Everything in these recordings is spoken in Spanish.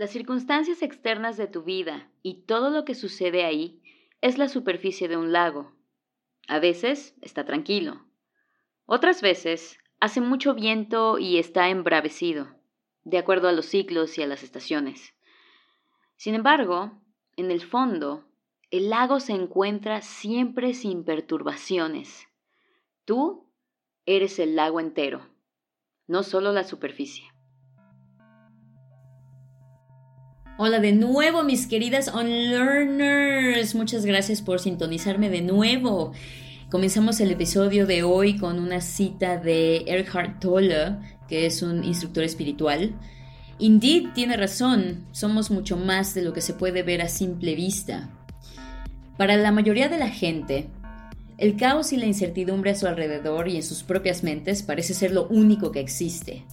Las circunstancias externas de tu vida y todo lo que sucede ahí es la superficie de un lago. A veces está tranquilo. Otras veces hace mucho viento y está embravecido, de acuerdo a los ciclos y a las estaciones. Sin embargo, en el fondo, el lago se encuentra siempre sin perturbaciones. Tú eres el lago entero, no solo la superficie. Hola de nuevo, mis queridas Unlearners. Muchas gracias por sintonizarme de nuevo. Comenzamos el episodio de hoy con una cita de Eckhart Tolle, que es un instructor espiritual. Indeed tiene razón, somos mucho más de lo que se puede ver a simple vista. Para la mayoría de la gente, el caos y la incertidumbre a su alrededor y en sus propias mentes parece ser lo único que existe.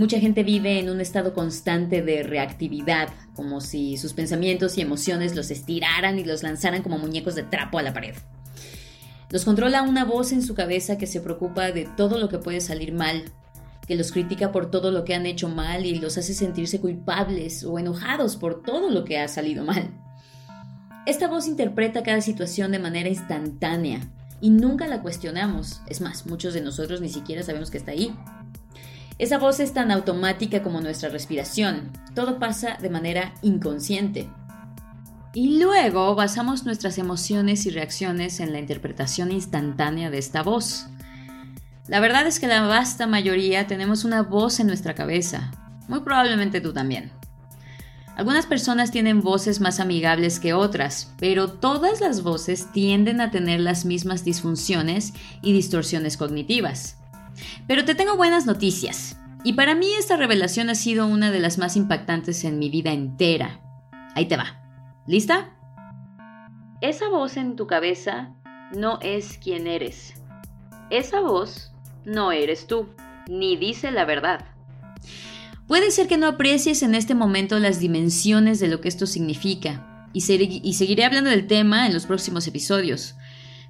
Mucha gente vive en un estado constante de reactividad, como si sus pensamientos y emociones los estiraran y los lanzaran como muñecos de trapo a la pared. Los controla una voz en su cabeza que se preocupa de todo lo que puede salir mal, que los critica por todo lo que han hecho mal y los hace sentirse culpables o enojados por todo lo que ha salido mal. Esta voz interpreta cada situación de manera instantánea y nunca la cuestionamos. Es más, muchos de nosotros ni siquiera sabemos que está ahí. Esa voz es tan automática como nuestra respiración. Todo pasa de manera inconsciente. Y luego basamos nuestras emociones y reacciones en la interpretación instantánea de esta voz. La verdad es que la vasta mayoría tenemos una voz en nuestra cabeza. Muy probablemente tú también. Algunas personas tienen voces más amigables que otras, pero todas las voces tienden a tener las mismas disfunciones y distorsiones cognitivas. Pero te tengo buenas noticias. Y para mí esta revelación ha sido una de las más impactantes en mi vida entera. Ahí te va. ¿Lista? Esa voz en tu cabeza no es quien eres. Esa voz no eres tú, ni dice la verdad. Puede ser que no aprecies en este momento las dimensiones de lo que esto significa, y, seguiré hablando del tema en los próximos episodios.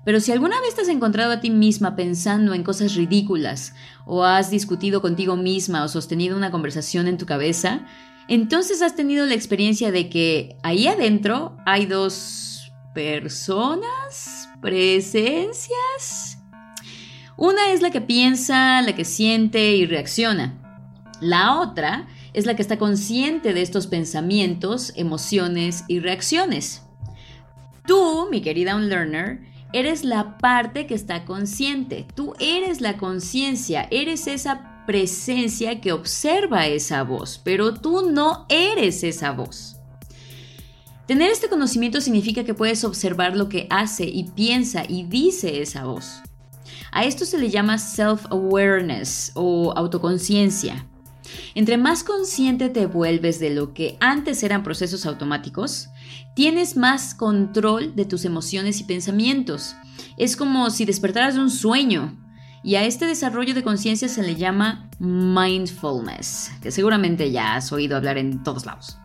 Pero si alguna vez te has encontrado a ti misma pensando en cosas ridículas, o has discutido contigo misma o sostenido una conversación en tu cabeza, entonces has tenido la experiencia de que ahí adentro hay dos personas, presencias. Una es la que piensa, la que siente y reacciona. La otra es la que está consciente de estos pensamientos, emociones y reacciones. Tú, mi querida Unlearner, Eres la parte que está consciente. Tú eres la conciencia, eres esa presencia que observa esa voz, pero tú no eres esa voz. Tener este conocimiento significa que puedes observar lo que hace y piensa y dice esa voz. A esto se le llama self-awareness o autoconciencia. Entre más consciente te vuelves de lo que antes eran procesos automáticos, tienes más control de tus emociones y pensamientos. Es como si despertaras de un sueño. Y a este desarrollo de conciencia se le llama mindfulness, que seguramente ya has oído hablar en todos lados.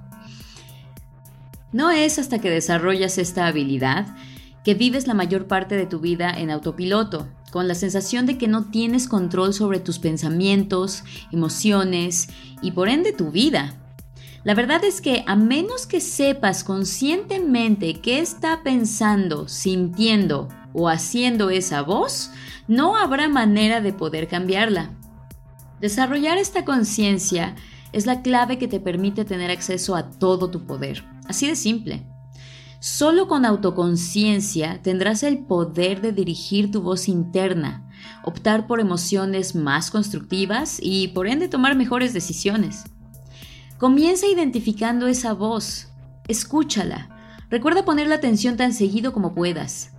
No es hasta que desarrollas esta habilidad que vives la mayor parte de tu vida en autopiloto, con la sensación de que no tienes control sobre tus pensamientos, emociones y por ende tu vida. La verdad es que a menos que sepas conscientemente qué está pensando, sintiendo o haciendo esa voz, no habrá manera de poder cambiarla. Desarrollar esta conciencia es la clave que te permite tener acceso a todo tu poder. Así de simple. Solo con autoconciencia tendrás el poder de dirigir tu voz interna, optar por emociones más constructivas y por ende tomar mejores decisiones. Comienza identificando esa voz, escúchala, recuerda poner la atención tan seguido como puedas.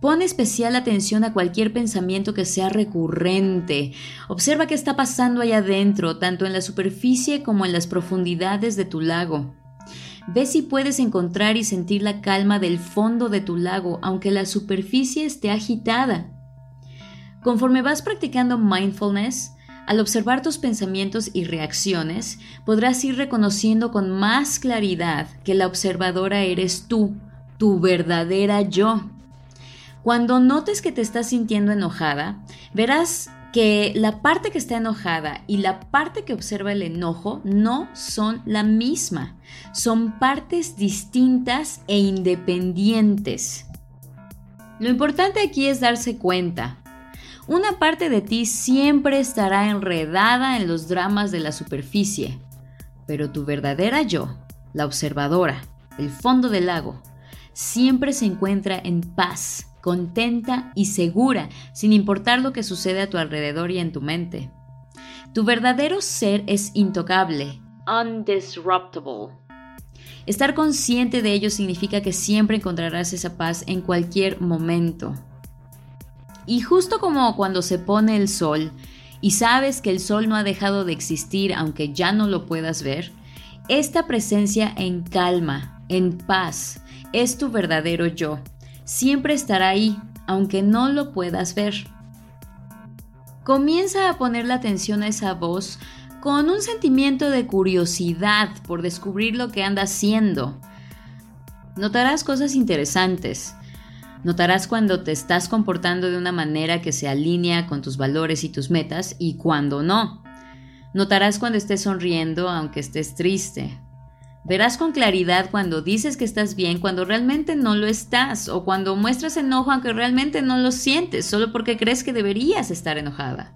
Pon especial atención a cualquier pensamiento que sea recurrente. Observa qué está pasando allá adentro, tanto en la superficie como en las profundidades de tu lago. Ve si puedes encontrar y sentir la calma del fondo de tu lago, aunque la superficie esté agitada. Conforme vas practicando mindfulness, al observar tus pensamientos y reacciones, podrás ir reconociendo con más claridad que la observadora eres tú, tu verdadera yo. Cuando notes que te estás sintiendo enojada, verás que la parte que está enojada y la parte que observa el enojo no son la misma, son partes distintas e independientes. Lo importante aquí es darse cuenta. Una parte de ti siempre estará enredada en los dramas de la superficie, pero tu verdadera yo, la observadora, el fondo del lago, siempre se encuentra en paz, contenta y segura, sin importar lo que sucede a tu alrededor y en tu mente. Tu verdadero ser es intocable, undisruptible. Estar consciente de ello significa que siempre encontrarás esa paz en cualquier momento. Y justo como cuando se pone el sol y sabes que el sol no ha dejado de existir aunque ya no lo puedas ver, esta presencia en calma, en paz, es tu verdadero yo siempre estará ahí, aunque no lo puedas ver. Comienza a poner la atención a esa voz con un sentimiento de curiosidad por descubrir lo que anda haciendo. Notarás cosas interesantes. Notarás cuando te estás comportando de una manera que se alinea con tus valores y tus metas y cuando no. Notarás cuando estés sonriendo aunque estés triste. Verás con claridad cuando dices que estás bien cuando realmente no lo estás o cuando muestras enojo aunque realmente no lo sientes solo porque crees que deberías estar enojada.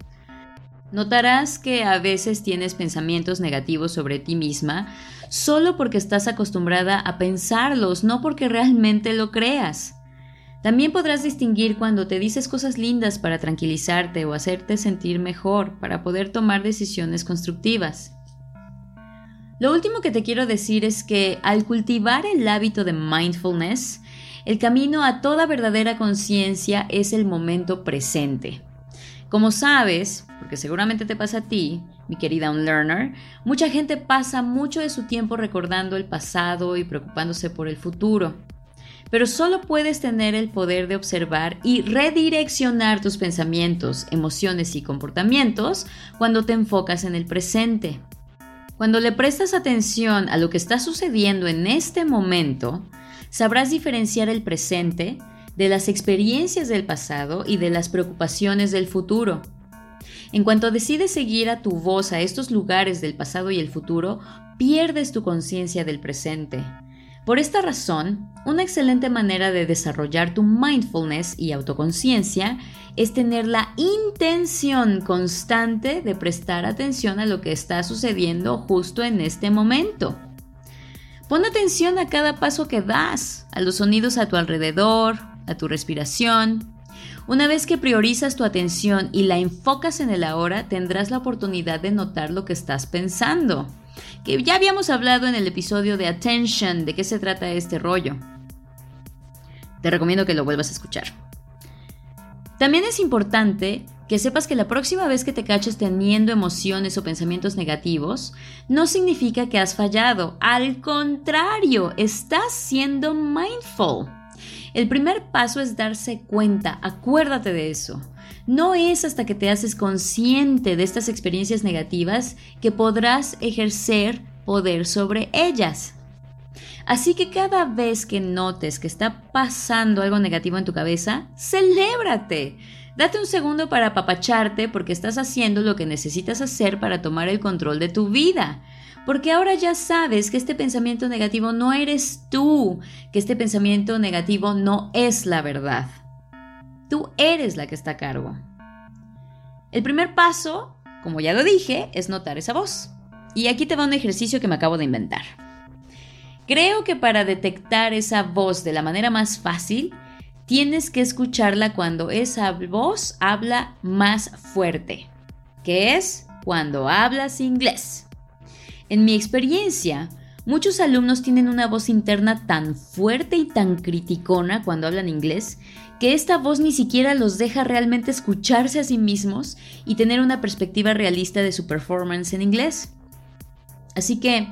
Notarás que a veces tienes pensamientos negativos sobre ti misma solo porque estás acostumbrada a pensarlos, no porque realmente lo creas. También podrás distinguir cuando te dices cosas lindas para tranquilizarte o hacerte sentir mejor, para poder tomar decisiones constructivas. Lo último que te quiero decir es que al cultivar el hábito de mindfulness, el camino a toda verdadera conciencia es el momento presente. Como sabes, porque seguramente te pasa a ti, mi querida unlearner, mucha gente pasa mucho de su tiempo recordando el pasado y preocupándose por el futuro. Pero solo puedes tener el poder de observar y redireccionar tus pensamientos, emociones y comportamientos cuando te enfocas en el presente. Cuando le prestas atención a lo que está sucediendo en este momento, sabrás diferenciar el presente de las experiencias del pasado y de las preocupaciones del futuro. En cuanto decides seguir a tu voz a estos lugares del pasado y el futuro, pierdes tu conciencia del presente. Por esta razón, una excelente manera de desarrollar tu mindfulness y autoconciencia es tener la intención constante de prestar atención a lo que está sucediendo justo en este momento. Pon atención a cada paso que das, a los sonidos a tu alrededor, a tu respiración. Una vez que priorizas tu atención y la enfocas en el ahora, tendrás la oportunidad de notar lo que estás pensando que ya habíamos hablado en el episodio de Attention de qué se trata este rollo. Te recomiendo que lo vuelvas a escuchar. También es importante que sepas que la próxima vez que te caches teniendo emociones o pensamientos negativos, no significa que has fallado. Al contrario, estás siendo mindful. El primer paso es darse cuenta, acuérdate de eso. No es hasta que te haces consciente de estas experiencias negativas que podrás ejercer poder sobre ellas. Así que cada vez que notes que está pasando algo negativo en tu cabeza, celébrate. Date un segundo para apapacharte porque estás haciendo lo que necesitas hacer para tomar el control de tu vida. Porque ahora ya sabes que este pensamiento negativo no eres tú, que este pensamiento negativo no es la verdad. Tú eres la que está a cargo. El primer paso, como ya lo dije, es notar esa voz. Y aquí te va un ejercicio que me acabo de inventar. Creo que para detectar esa voz de la manera más fácil, tienes que escucharla cuando esa voz habla más fuerte, que es cuando hablas inglés. En mi experiencia, muchos alumnos tienen una voz interna tan fuerte y tan criticona cuando hablan inglés que esta voz ni siquiera los deja realmente escucharse a sí mismos y tener una perspectiva realista de su performance en inglés. Así que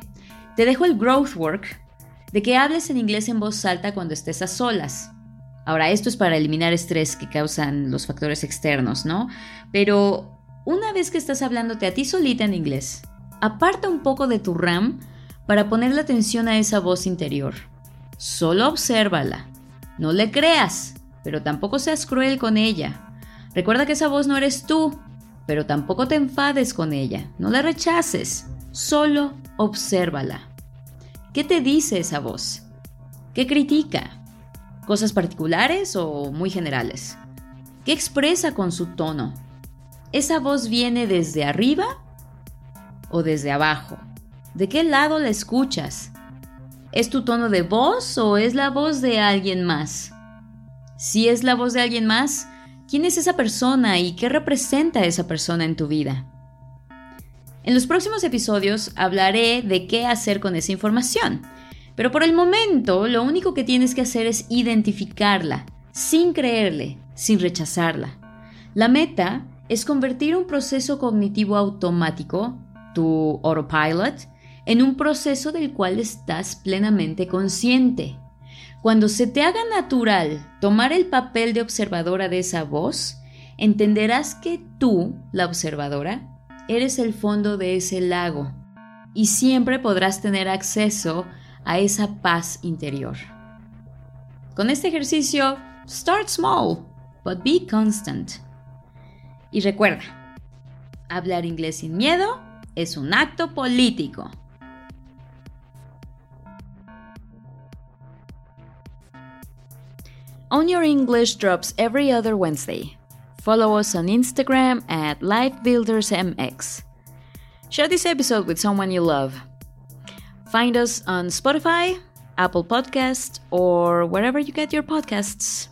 te dejo el growth work de que hables en inglés en voz alta cuando estés a solas. Ahora, esto es para eliminar estrés que causan los factores externos, ¿no? Pero una vez que estás hablándote a ti solita en inglés, aparta un poco de tu RAM para poner la atención a esa voz interior. Solo obsérvala. No le creas pero tampoco seas cruel con ella. Recuerda que esa voz no eres tú, pero tampoco te enfades con ella, no la rechaces, solo obsérvala. ¿Qué te dice esa voz? ¿Qué critica? ¿Cosas particulares o muy generales? ¿Qué expresa con su tono? ¿Esa voz viene desde arriba o desde abajo? ¿De qué lado la escuchas? ¿Es tu tono de voz o es la voz de alguien más? Si es la voz de alguien más, ¿quién es esa persona y qué representa esa persona en tu vida? En los próximos episodios hablaré de qué hacer con esa información, pero por el momento lo único que tienes que hacer es identificarla, sin creerle, sin rechazarla. La meta es convertir un proceso cognitivo automático, tu autopilot, en un proceso del cual estás plenamente consciente. Cuando se te haga natural tomar el papel de observadora de esa voz, entenderás que tú, la observadora, eres el fondo de ese lago y siempre podrás tener acceso a esa paz interior. Con este ejercicio, start small, but be constant. Y recuerda, hablar inglés sin miedo es un acto político. On Your English drops every other Wednesday. Follow us on Instagram at LifeBuildersMX. Share this episode with someone you love. Find us on Spotify, Apple Podcast, or wherever you get your podcasts.